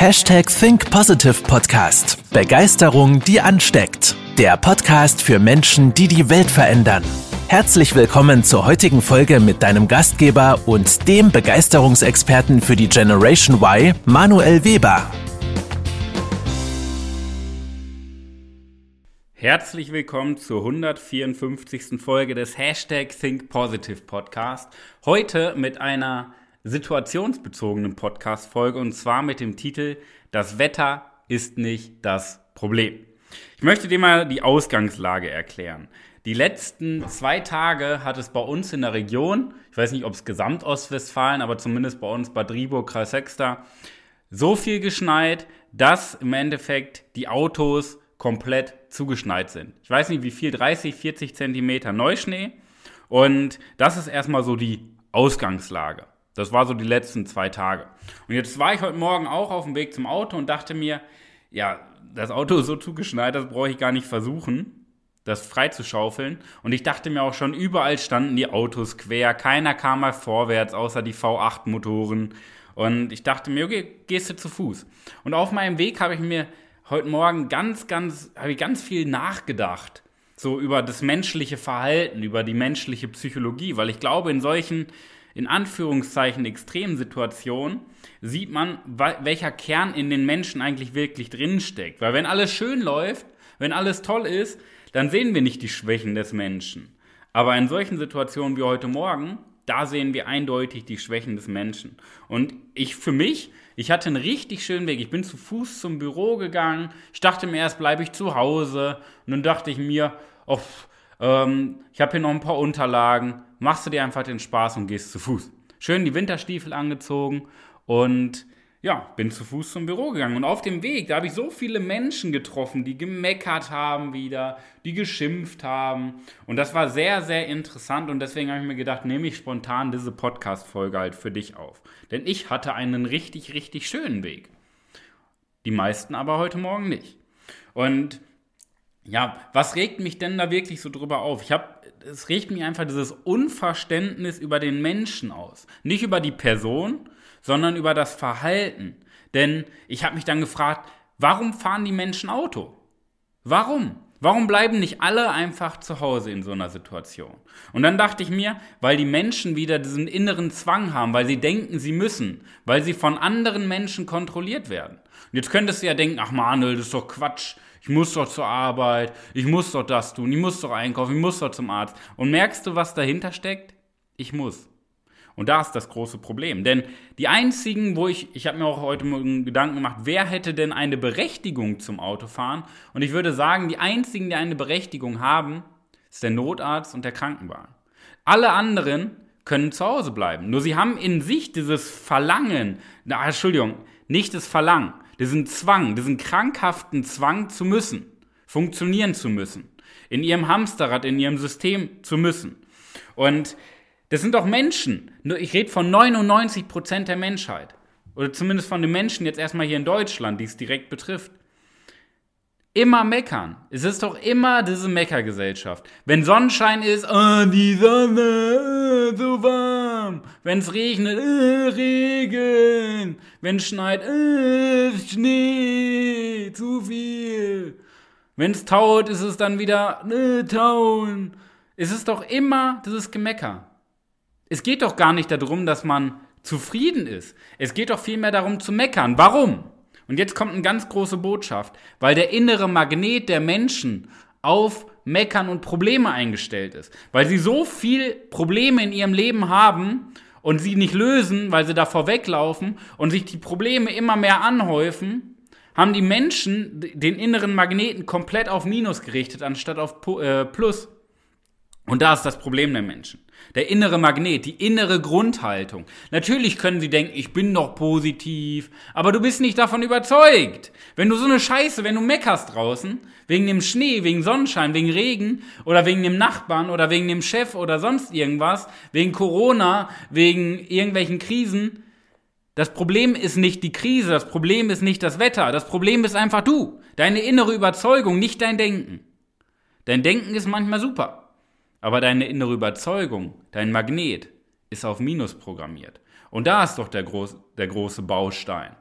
Hashtag Think Positive Podcast. Begeisterung, die ansteckt. Der Podcast für Menschen, die die Welt verändern. Herzlich willkommen zur heutigen Folge mit deinem Gastgeber und dem Begeisterungsexperten für die Generation Y, Manuel Weber. Herzlich willkommen zur 154. Folge des Hashtag Think Positive Podcast. Heute mit einer situationsbezogenen Podcast-Folge und zwar mit dem Titel Das Wetter ist nicht das Problem. Ich möchte dir mal die Ausgangslage erklären. Die letzten zwei Tage hat es bei uns in der Region, ich weiß nicht, ob es Gesamtostwestfalen, aber zumindest bei uns Bad Driburg, Kreis Sechster, so viel geschneit, dass im Endeffekt die Autos komplett zugeschneit sind. Ich weiß nicht, wie viel, 30, 40 Zentimeter Neuschnee. Und das ist erstmal so die Ausgangslage. Das war so die letzten zwei Tage. Und jetzt war ich heute Morgen auch auf dem Weg zum Auto und dachte mir, ja, das Auto ist so zugeschneit, das brauche ich gar nicht versuchen, das freizuschaufeln. Und ich dachte mir auch schon, überall standen die Autos quer, keiner kam mal vorwärts, außer die V8-Motoren. Und ich dachte mir, okay, gehst du zu Fuß. Und auf meinem Weg habe ich mir heute Morgen ganz, ganz, habe ich ganz viel nachgedacht. So über das menschliche Verhalten, über die menschliche Psychologie, weil ich glaube, in solchen in Anführungszeichen Extremsituation sieht man, welcher Kern in den Menschen eigentlich wirklich drinsteckt. Weil wenn alles schön läuft, wenn alles toll ist, dann sehen wir nicht die Schwächen des Menschen. Aber in solchen Situationen wie heute Morgen, da sehen wir eindeutig die Schwächen des Menschen. Und ich für mich, ich hatte einen richtig schönen Weg. Ich bin zu Fuß zum Büro gegangen. Ich dachte mir erst, bleibe ich zu Hause. Und dann dachte ich mir, oh, ähm, ich habe hier noch ein paar Unterlagen, machst du dir einfach den Spaß und gehst zu Fuß. Schön die Winterstiefel angezogen und ja, bin zu Fuß zum Büro gegangen. Und auf dem Weg, da habe ich so viele Menschen getroffen, die gemeckert haben wieder, die geschimpft haben. Und das war sehr, sehr interessant. Und deswegen habe ich mir gedacht, nehme ich spontan diese Podcast-Folge halt für dich auf. Denn ich hatte einen richtig, richtig schönen Weg. Die meisten aber heute Morgen nicht. Und ja, was regt mich denn da wirklich so drüber auf? Ich habe, es regt mich einfach dieses Unverständnis über den Menschen aus. Nicht über die Person, sondern über das Verhalten. Denn ich habe mich dann gefragt, warum fahren die Menschen Auto? Warum? Warum bleiben nicht alle einfach zu Hause in so einer Situation? Und dann dachte ich mir, weil die Menschen wieder diesen inneren Zwang haben, weil sie denken, sie müssen, weil sie von anderen Menschen kontrolliert werden. Und jetzt könntest du ja denken, ach Manuel, das ist doch Quatsch ich muss doch zur Arbeit, ich muss doch das tun, ich muss doch einkaufen, ich muss doch zum Arzt. Und merkst du, was dahinter steckt? Ich muss. Und da ist das große Problem. Denn die einzigen, wo ich, ich habe mir auch heute Morgen Gedanken gemacht, wer hätte denn eine Berechtigung zum Autofahren? Und ich würde sagen, die einzigen, die eine Berechtigung haben, ist der Notarzt und der Krankenwagen. Alle anderen können zu Hause bleiben. Nur sie haben in sich dieses Verlangen, na, Entschuldigung, nicht das Verlangen, diesen Zwang, diesen krankhaften Zwang zu müssen, funktionieren zu müssen, in ihrem Hamsterrad, in ihrem System zu müssen. Und das sind doch Menschen. Ich rede von 99 Prozent der Menschheit. Oder zumindest von den Menschen jetzt erstmal hier in Deutschland, die es direkt betrifft immer meckern. Es ist doch immer diese Meckergesellschaft. Wenn Sonnenschein ist, oh, die Sonne, so warm. Wenn es regnet, oh, Regen. Wenn es schneit, oh, Schnee, zu viel. Wenn es taut, ist es dann wieder oh, tauen. Es ist doch immer dieses Gemecker. Es geht doch gar nicht darum, dass man zufrieden ist. Es geht doch vielmehr darum zu meckern. Warum? Und jetzt kommt eine ganz große Botschaft, weil der innere Magnet der Menschen auf Meckern und Probleme eingestellt ist. Weil sie so viel Probleme in ihrem Leben haben und sie nicht lösen, weil sie da vorweglaufen und sich die Probleme immer mehr anhäufen, haben die Menschen den inneren Magneten komplett auf Minus gerichtet, anstatt auf äh, Plus. Und da ist das Problem der Menschen. Der innere Magnet, die innere Grundhaltung. Natürlich können sie denken, ich bin doch positiv, aber du bist nicht davon überzeugt. Wenn du so eine Scheiße, wenn du meckerst draußen, wegen dem Schnee, wegen Sonnenschein, wegen Regen oder wegen dem Nachbarn oder wegen dem Chef oder sonst irgendwas, wegen Corona, wegen irgendwelchen Krisen, das Problem ist nicht die Krise, das Problem ist nicht das Wetter, das Problem ist einfach du, deine innere Überzeugung, nicht dein Denken. Dein Denken ist manchmal super. Aber deine innere Überzeugung, dein Magnet, ist auf Minus programmiert. Und da ist doch der, groß, der große Baustein.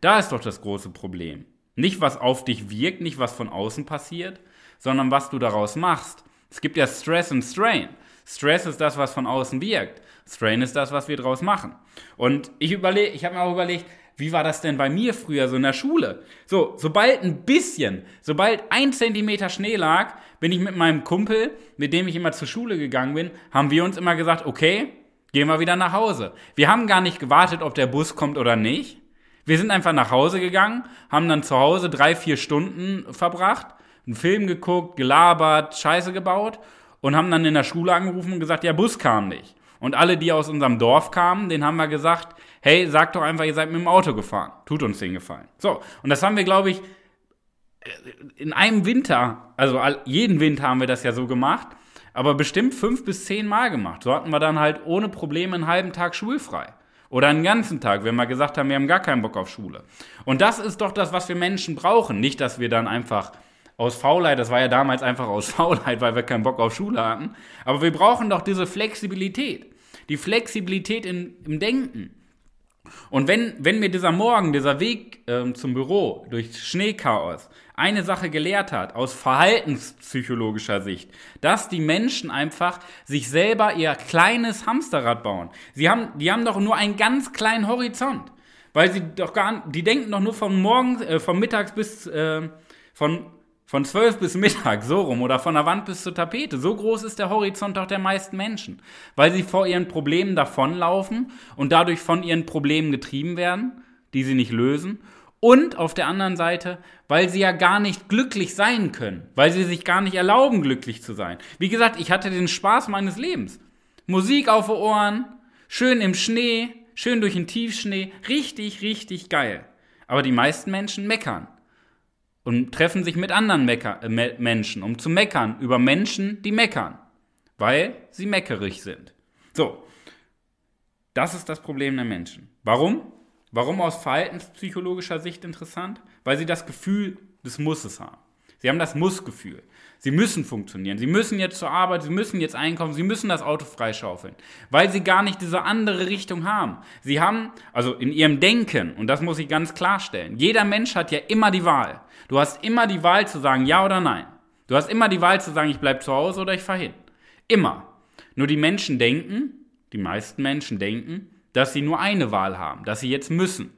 Da ist doch das große Problem. Nicht, was auf dich wirkt, nicht, was von außen passiert, sondern was du daraus machst. Es gibt ja Stress und Strain. Stress ist das, was von außen wirkt. Strain ist das, was wir daraus machen. Und ich ich habe mir auch überlegt, wie war das denn bei mir früher so in der Schule? So, sobald ein bisschen, sobald ein Zentimeter Schnee lag, bin ich mit meinem Kumpel, mit dem ich immer zur Schule gegangen bin, haben wir uns immer gesagt, okay, gehen wir wieder nach Hause. Wir haben gar nicht gewartet, ob der Bus kommt oder nicht. Wir sind einfach nach Hause gegangen, haben dann zu Hause drei, vier Stunden verbracht, einen Film geguckt, gelabert, Scheiße gebaut und haben dann in der Schule angerufen und gesagt, ja, Bus kam nicht. Und alle, die aus unserem Dorf kamen, denen haben wir gesagt, hey, sagt doch einfach, ihr seid mit dem Auto gefahren. Tut uns den Gefallen. So, und das haben wir, glaube ich, in einem Winter, also jeden Winter haben wir das ja so gemacht, aber bestimmt fünf bis zehn Mal gemacht. So hatten wir dann halt ohne Probleme einen halben Tag schulfrei. Oder einen ganzen Tag, wenn wir gesagt haben, wir haben gar keinen Bock auf Schule. Und das ist doch das, was wir Menschen brauchen. Nicht, dass wir dann einfach aus Faulheit, das war ja damals einfach aus Faulheit, weil wir keinen Bock auf Schule hatten. Aber wir brauchen doch diese Flexibilität. Die Flexibilität in, im Denken. Und wenn, wenn mir dieser Morgen, dieser Weg ähm, zum Büro durch Schneechaos eine Sache gelehrt hat, aus verhaltenspsychologischer Sicht, dass die Menschen einfach sich selber ihr kleines Hamsterrad bauen. Sie haben, die haben doch nur einen ganz kleinen Horizont. Weil sie doch gar, die denken doch nur von morgens, äh, von mittags bis, äh, von von zwölf bis Mittag, so rum, oder von der Wand bis zur Tapete. So groß ist der Horizont doch der meisten Menschen. Weil sie vor ihren Problemen davonlaufen und dadurch von ihren Problemen getrieben werden, die sie nicht lösen. Und auf der anderen Seite, weil sie ja gar nicht glücklich sein können. Weil sie sich gar nicht erlauben, glücklich zu sein. Wie gesagt, ich hatte den Spaß meines Lebens. Musik auf den Ohren, schön im Schnee, schön durch den Tiefschnee. Richtig, richtig geil. Aber die meisten Menschen meckern und treffen sich mit anderen Mecker, äh, Menschen, um zu meckern über Menschen, die meckern, weil sie meckerig sind. So, das ist das Problem der Menschen. Warum? Warum aus verhaltenspsychologischer Sicht interessant? Weil sie das Gefühl des Musses haben. Sie haben das Muss-Gefühl. Sie müssen funktionieren. Sie müssen jetzt zur Arbeit, sie müssen jetzt einkaufen, sie müssen das Auto freischaufeln, weil sie gar nicht diese andere Richtung haben. Sie haben, also in ihrem Denken, und das muss ich ganz klarstellen, jeder Mensch hat ja immer die Wahl. Du hast immer die Wahl zu sagen ja oder nein. Du hast immer die Wahl zu sagen, ich bleibe zu Hause oder ich fahre hin. Immer. Nur die Menschen denken, die meisten Menschen denken, dass sie nur eine Wahl haben, dass sie jetzt müssen.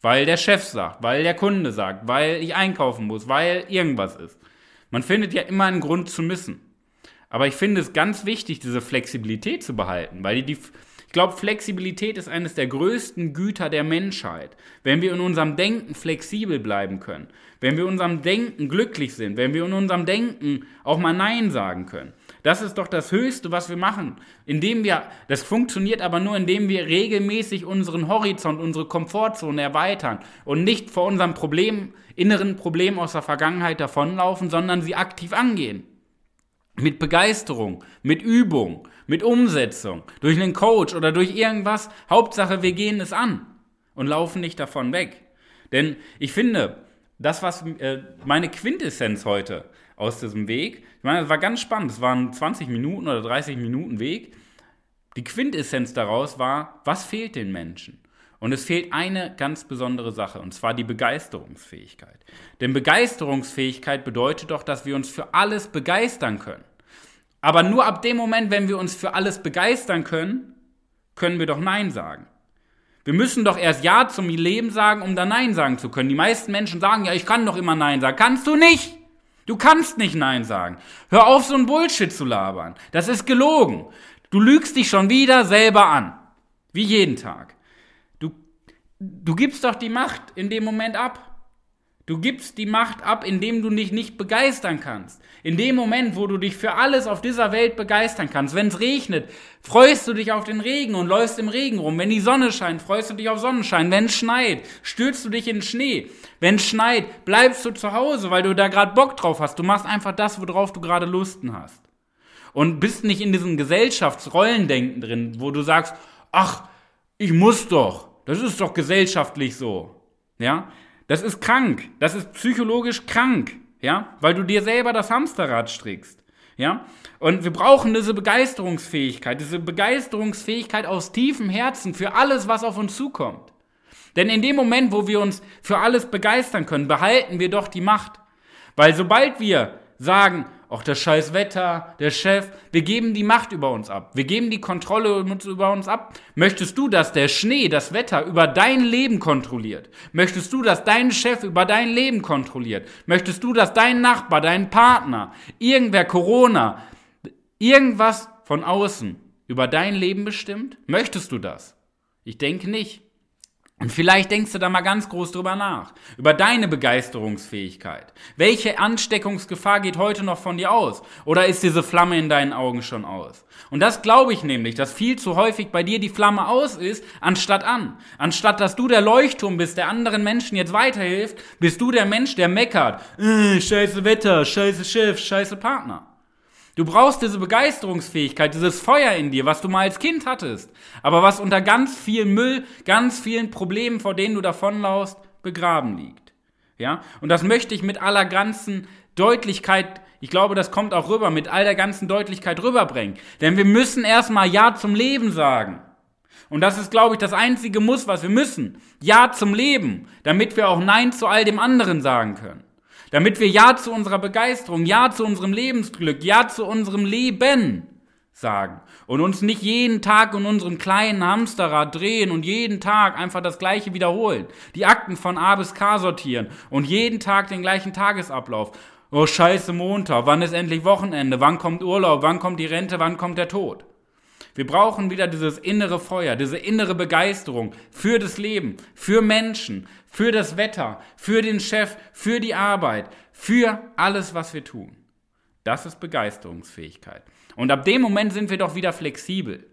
Weil der Chef sagt, weil der Kunde sagt, weil ich einkaufen muss, weil irgendwas ist. Man findet ja immer einen Grund zu müssen. Aber ich finde es ganz wichtig, diese Flexibilität zu behalten, weil die, ich glaube, Flexibilität ist eines der größten Güter der Menschheit. Wenn wir in unserem Denken flexibel bleiben können, wenn wir in unserem Denken glücklich sind, wenn wir in unserem Denken auch mal Nein sagen können. Das ist doch das Höchste, was wir machen. Indem wir, das funktioniert aber nur, indem wir regelmäßig unseren Horizont, unsere Komfortzone erweitern und nicht vor unserem Problem, inneren Problem aus der Vergangenheit davonlaufen, sondern sie aktiv angehen. Mit Begeisterung, mit Übung, mit Umsetzung, durch einen Coach oder durch irgendwas. Hauptsache, wir gehen es an und laufen nicht davon weg. Denn ich finde, das, was äh, meine Quintessenz heute aus diesem Weg, ich meine, es war ganz spannend, es waren 20 Minuten oder 30 Minuten Weg. Die Quintessenz daraus war, was fehlt den Menschen? Und es fehlt eine ganz besondere Sache, und zwar die Begeisterungsfähigkeit. Denn Begeisterungsfähigkeit bedeutet doch, dass wir uns für alles begeistern können. Aber nur ab dem Moment, wenn wir uns für alles begeistern können, können wir doch Nein sagen. Wir müssen doch erst Ja zum Leben sagen, um dann Nein sagen zu können. Die meisten Menschen sagen, ja, ich kann doch immer Nein sagen. Kannst du nicht! Du kannst nicht Nein sagen. Hör auf, so ein Bullshit zu labern. Das ist gelogen. Du lügst dich schon wieder selber an. Wie jeden Tag. Du, du gibst doch die Macht in dem Moment ab. Du gibst die Macht ab, indem du dich nicht begeistern kannst. In dem Moment, wo du dich für alles auf dieser Welt begeistern kannst. Wenn es regnet, freust du dich auf den Regen und läufst im Regen rum. Wenn die Sonne scheint, freust du dich auf Sonnenschein. Wenn es schneit, stürzt du dich in Schnee. Wenn es schneit, bleibst du zu Hause, weil du da gerade Bock drauf hast. Du machst einfach das, worauf du gerade Lusten hast. Und bist nicht in diesem Gesellschaftsrollendenken drin, wo du sagst, ach, ich muss doch. Das ist doch gesellschaftlich so. Ja? Das ist krank. Das ist psychologisch krank. Ja, weil du dir selber das Hamsterrad strickst. Ja, und wir brauchen diese Begeisterungsfähigkeit, diese Begeisterungsfähigkeit aus tiefem Herzen für alles, was auf uns zukommt. Denn in dem Moment, wo wir uns für alles begeistern können, behalten wir doch die Macht. Weil sobald wir sagen, auch das scheiß Wetter, der Chef, wir geben die Macht über uns ab. Wir geben die Kontrolle über uns ab. Möchtest du, dass der Schnee, das Wetter über dein Leben kontrolliert? Möchtest du, dass dein Chef über dein Leben kontrolliert? Möchtest du, dass dein Nachbar, dein Partner, irgendwer Corona, irgendwas von außen über dein Leben bestimmt? Möchtest du das? Ich denke nicht. Und vielleicht denkst du da mal ganz groß drüber nach, über deine Begeisterungsfähigkeit. Welche Ansteckungsgefahr geht heute noch von dir aus? Oder ist diese Flamme in deinen Augen schon aus? Und das glaube ich nämlich, dass viel zu häufig bei dir die Flamme aus ist, anstatt an. Anstatt dass du der Leuchtturm bist, der anderen Menschen jetzt weiterhilft, bist du der Mensch, der meckert. Äh, scheiße Wetter, scheiße Chef, scheiße Partner. Du brauchst diese Begeisterungsfähigkeit, dieses Feuer in dir, was du mal als Kind hattest, aber was unter ganz viel Müll, ganz vielen Problemen, vor denen du davonlaust, begraben liegt. Ja? Und das möchte ich mit aller ganzen Deutlichkeit, ich glaube, das kommt auch rüber, mit all der ganzen Deutlichkeit rüberbringen. Denn wir müssen erstmal Ja zum Leben sagen. Und das ist, glaube ich, das einzige Muss, was wir müssen. Ja zum Leben, damit wir auch Nein zu all dem anderen sagen können. Damit wir Ja zu unserer Begeisterung, Ja zu unserem Lebensglück, Ja zu unserem Leben sagen. Und uns nicht jeden Tag in unserem kleinen Hamsterrad drehen und jeden Tag einfach das Gleiche wiederholen. Die Akten von A bis K sortieren und jeden Tag den gleichen Tagesablauf. Oh scheiße Montag, wann ist endlich Wochenende, wann kommt Urlaub, wann kommt die Rente, wann kommt der Tod. Wir brauchen wieder dieses innere Feuer, diese innere Begeisterung für das Leben, für Menschen, für das Wetter, für den Chef, für die Arbeit, für alles, was wir tun. Das ist Begeisterungsfähigkeit. Und ab dem Moment sind wir doch wieder flexibel.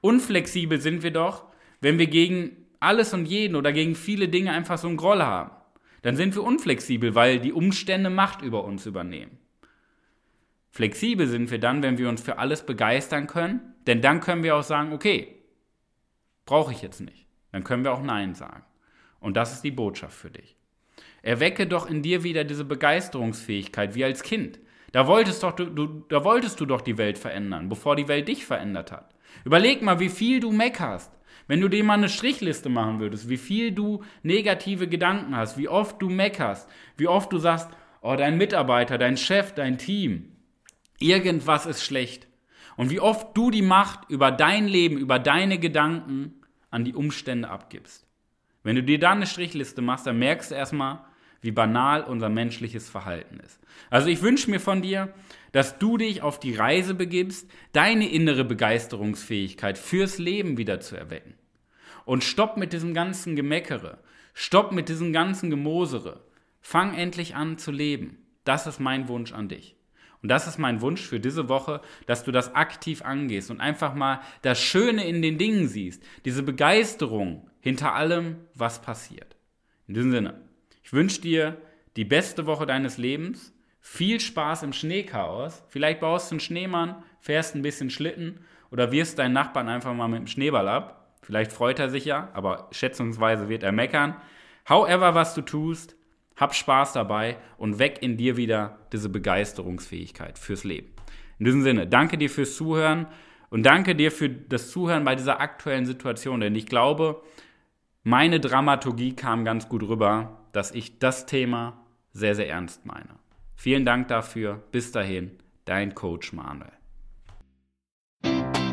Unflexibel sind wir doch, wenn wir gegen alles und jeden oder gegen viele Dinge einfach so einen Groll haben. Dann sind wir unflexibel, weil die Umstände Macht über uns übernehmen. Flexibel sind wir dann, wenn wir uns für alles begeistern können, denn dann können wir auch sagen, okay, brauche ich jetzt nicht. Dann können wir auch Nein sagen. Und das ist die Botschaft für dich. Erwecke doch in dir wieder diese Begeisterungsfähigkeit wie als Kind. Da wolltest, doch, du, da wolltest du doch die Welt verändern, bevor die Welt dich verändert hat. Überleg mal, wie viel du meckerst. Wenn du dir mal eine Strichliste machen würdest, wie viel du negative Gedanken hast, wie oft du meckerst, wie oft du sagst, oh, dein Mitarbeiter, dein Chef, dein Team, irgendwas ist schlecht. Und wie oft du die Macht über dein Leben, über deine Gedanken an die Umstände abgibst. Wenn du dir dann eine Strichliste machst, dann merkst du erstmal, wie banal unser menschliches Verhalten ist. Also ich wünsche mir von dir, dass du dich auf die Reise begibst, deine innere Begeisterungsfähigkeit fürs Leben wieder zu erwecken. Und stopp mit diesem ganzen Gemeckere. Stopp mit diesem ganzen Gemosere. Fang endlich an zu leben. Das ist mein Wunsch an dich. Und das ist mein Wunsch für diese Woche, dass du das aktiv angehst und einfach mal das Schöne in den Dingen siehst, diese Begeisterung hinter allem, was passiert. In diesem Sinne, ich wünsche dir die beste Woche deines Lebens, viel Spaß im Schneechaos, vielleicht baust du einen Schneemann, fährst ein bisschen Schlitten oder wirst deinen Nachbarn einfach mal mit dem Schneeball ab. Vielleicht freut er sich ja, aber schätzungsweise wird er meckern. However, was du tust, hab Spaß dabei und weck in dir wieder diese Begeisterungsfähigkeit fürs Leben. In diesem Sinne, danke dir fürs Zuhören und danke dir für das Zuhören bei dieser aktuellen Situation, denn ich glaube, meine Dramaturgie kam ganz gut rüber, dass ich das Thema sehr, sehr ernst meine. Vielen Dank dafür. Bis dahin, dein Coach Manuel.